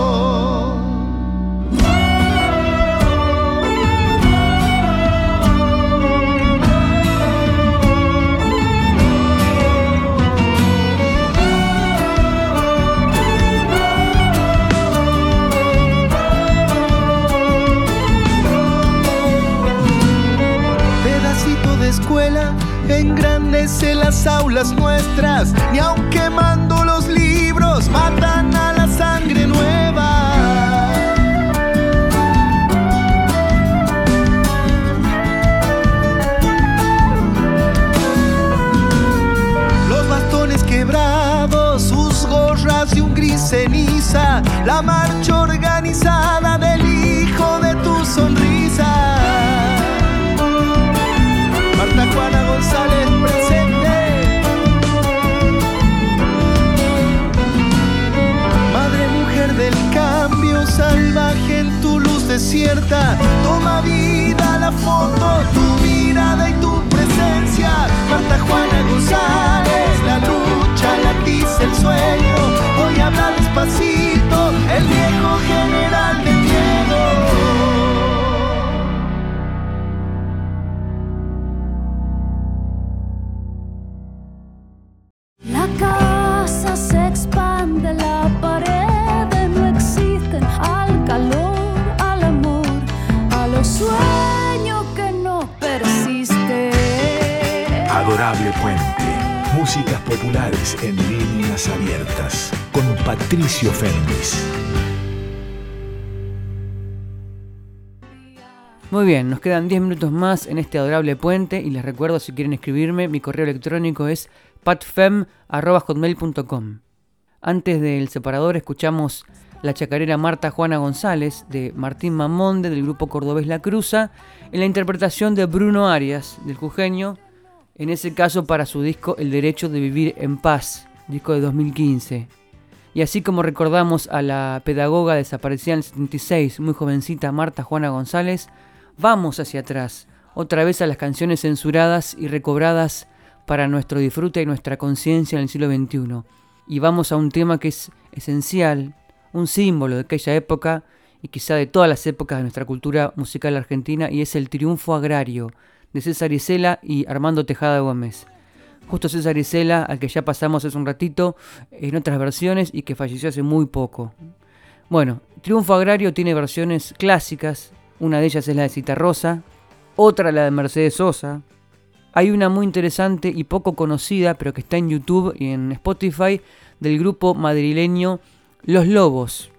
engrandece las aulas nuestras, y aun quemando los libros, matan a la sangre nueva. Los bastones quebrados, sus gorras y un gris ceniza, la Muy bien, nos quedan 10 minutos más en este adorable puente y les recuerdo si quieren escribirme, mi correo electrónico es patfem.hotmail.com. Antes del separador escuchamos la chacarera Marta Juana González de Martín Mamonde del grupo cordobés La Cruza en la interpretación de Bruno Arias del Jujeño en ese caso para su disco El Derecho de Vivir en Paz, disco de 2015. Y así como recordamos a la pedagoga desaparecida en el 76, muy jovencita Marta Juana González, vamos hacia atrás, otra vez a las canciones censuradas y recobradas para nuestro disfrute y nuestra conciencia en el siglo XXI. Y vamos a un tema que es esencial, un símbolo de aquella época y quizá de todas las épocas de nuestra cultura musical argentina, y es el triunfo agrario, de César Isela y Armando Tejada Gómez. Justo César Isela, al que ya pasamos hace un ratito en otras versiones y que falleció hace muy poco. Bueno, Triunfo Agrario tiene versiones clásicas, una de ellas es la de Cita Rosa, otra la de Mercedes Sosa. Hay una muy interesante y poco conocida, pero que está en YouTube y en Spotify, del grupo madrileño Los Lobos.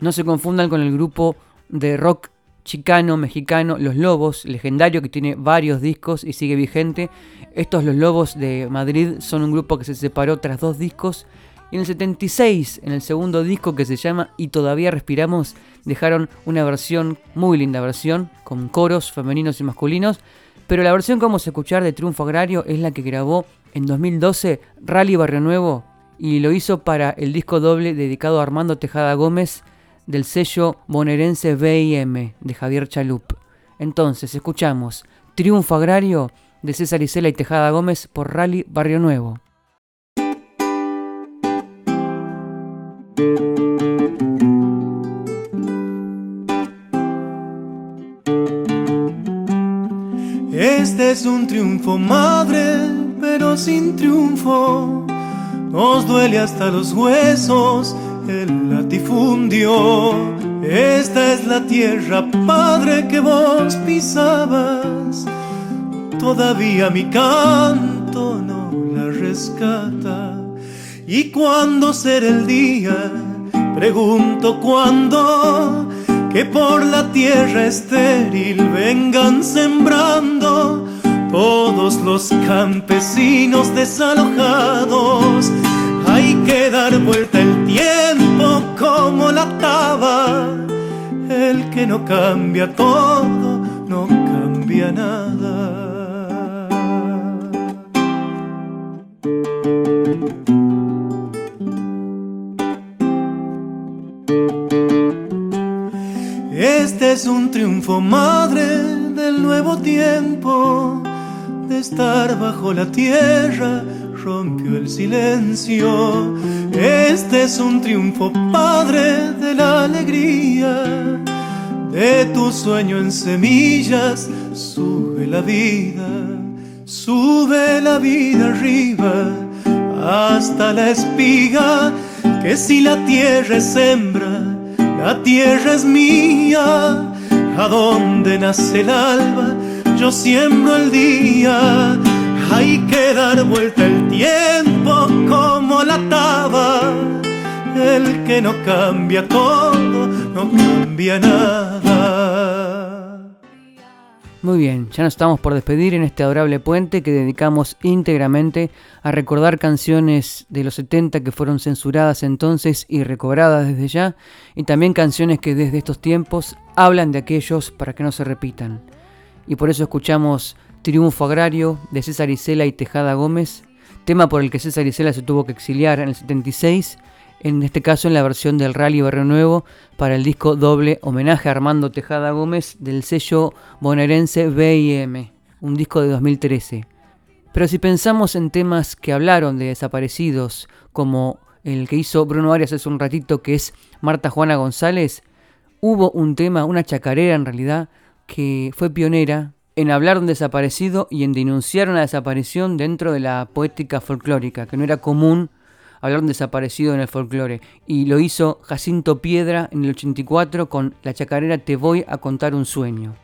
No se confundan con el grupo de rock chicano, mexicano, Los Lobos, legendario que tiene varios discos y sigue vigente. Estos Los Lobos de Madrid son un grupo que se separó tras dos discos. Y en el 76, en el segundo disco que se llama Y todavía respiramos, dejaron una versión, muy linda versión, con coros femeninos y masculinos. Pero la versión que vamos a escuchar de Triunfo Agrario es la que grabó en 2012 Rally Barrio Nuevo y lo hizo para el disco doble dedicado a Armando Tejada Gómez del sello bonaerense BIM de Javier Chalup. Entonces, escuchamos Triunfo Agrario de César Isela y Tejada Gómez por Rally Barrio Nuevo. Este es un triunfo madre, pero sin triunfo. Nos duele hasta los huesos el latifundio. Esta es la tierra, Padre, que vos pisabas. Todavía mi canto no la rescata. ¿Y cuándo será el día? Pregunto cuándo que por la tierra estéril vengan sembrando todos los campesinos desalojados hay que dar vuelta el tiempo como la taba. El que no cambia todo, no cambia nada. Este es un triunfo madre del nuevo tiempo, de estar bajo la tierra el silencio. Este es un triunfo, Padre, de la alegría. De tu sueño en semillas, sube la vida, sube la vida arriba, hasta la espiga, que si la tierra es hembra, la tierra es mía. A donde nace el alba, yo siembro el día hay que dar vuelta el tiempo como la taba. El que no cambia todo, no cambia nada. Muy bien, ya nos estamos por despedir en este adorable puente que dedicamos íntegramente a recordar canciones de los 70 que fueron censuradas entonces y recobradas desde ya, y también canciones que desde estos tiempos hablan de aquellos para que no se repitan. Y por eso escuchamos Triunfo Agrario de César Isela y Tejada Gómez, tema por el que César Isela se tuvo que exiliar en el 76, en este caso en la versión del Rally Barrio Nuevo para el disco doble homenaje a Armando Tejada Gómez del sello bonaerense BIM, un disco de 2013. Pero si pensamos en temas que hablaron de desaparecidos, como el que hizo Bruno Arias hace un ratito, que es Marta Juana González, hubo un tema, una chacarera en realidad, que fue pionera, en hablar de un desaparecido y en denunciar una desaparición dentro de la poética folclórica, que no era común hablar de un desaparecido en el folclore. Y lo hizo Jacinto Piedra en el 84 con la chacarera Te voy a contar un sueño.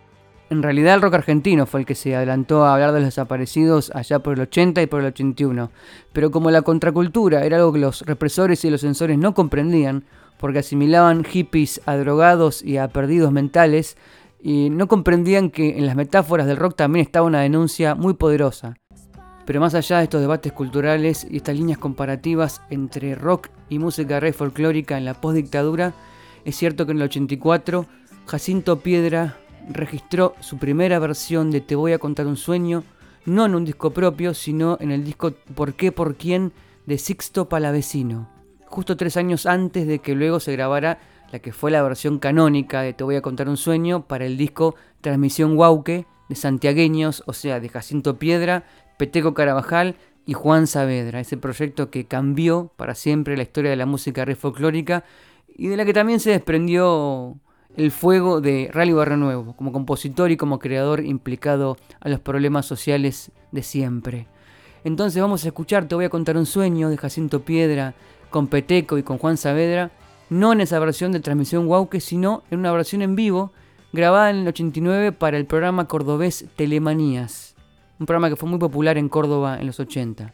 En realidad el rock argentino fue el que se adelantó a hablar de los desaparecidos allá por el 80 y por el 81. Pero como la contracultura era algo que los represores y los censores no comprendían, porque asimilaban hippies a drogados y a perdidos mentales, y no comprendían que en las metáforas del rock también estaba una denuncia muy poderosa. Pero más allá de estos debates culturales y estas líneas comparativas entre rock y música rey folclórica en la postdictadura, es cierto que en el 84 Jacinto Piedra registró su primera versión de Te voy a contar un sueño, no en un disco propio, sino en el disco Por qué, por quién de Sixto Palavecino, justo tres años antes de que luego se grabara la que fue la versión canónica de Te voy a contar un sueño para el disco Transmisión Guauque de Santiagueños, o sea, de Jacinto Piedra, Peteco Carabajal y Juan Saavedra, ese proyecto que cambió para siempre la historia de la música re folclórica y de la que también se desprendió el fuego de Rally Barrio Nuevo, como compositor y como creador implicado a los problemas sociales de siempre. Entonces vamos a escuchar Te voy a contar un sueño de Jacinto Piedra con Peteco y con Juan Saavedra, no en esa versión de transmisión Wauke, sino en una versión en vivo grabada en el 89 para el programa cordobés Telemanías, un programa que fue muy popular en Córdoba en los 80.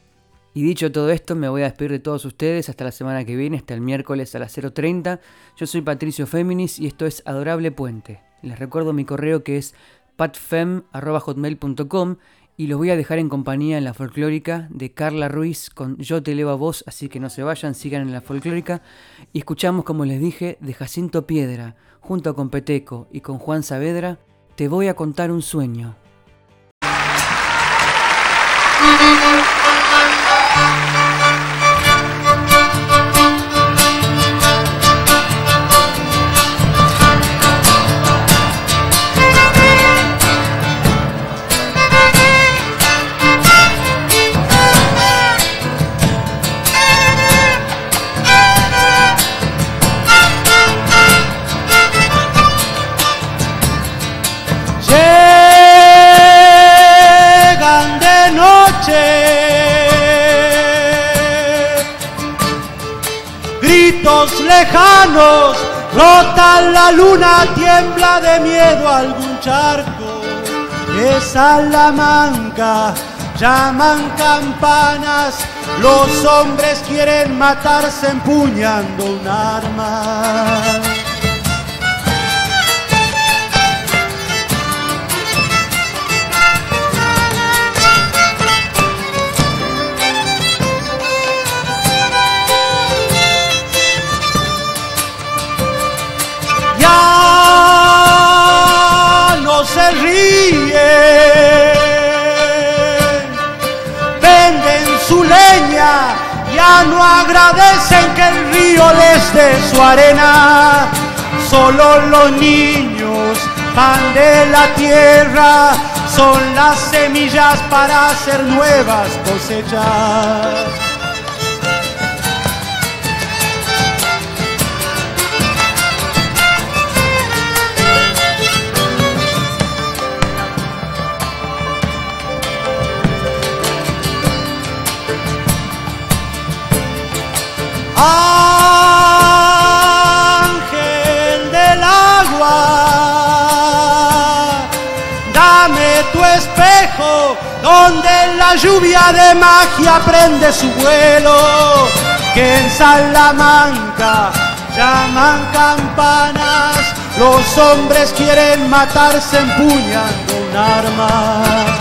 Y dicho todo esto, me voy a despedir de todos ustedes hasta la semana que viene, hasta el miércoles a las 0.30. Yo soy Patricio Féminis y esto es Adorable Puente. Les recuerdo mi correo que es patfem.hotmail.com y los voy a dejar en compañía en la folclórica de Carla Ruiz con Yo te elevo a vos, así que no se vayan, sigan en la folclórica. Y escuchamos, como les dije, de Jacinto Piedra, junto con Peteco y con Juan Saavedra, Te voy a contar un sueño. Lejanos, rota la luna, tiembla de miedo algún charco. Es Salamanca, llaman campanas, los hombres quieren matarse empuñando un arma. No agradecen que el río les dé su arena. Solo los niños, pan de la tierra, son las semillas para hacer nuevas cosechas. La lluvia de magia prende su vuelo, que en Salamanca llaman campanas, los hombres quieren matarse empuñando un arma.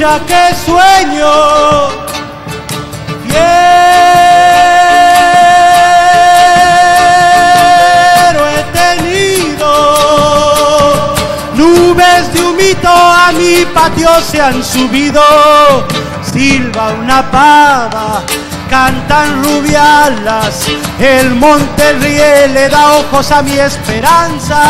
Escucha qué sueño fiero he tenido. Nubes de humito a mi patio se han subido. Silba una pava, cantan rubialas. El monte ríe, le da ojos a mi esperanza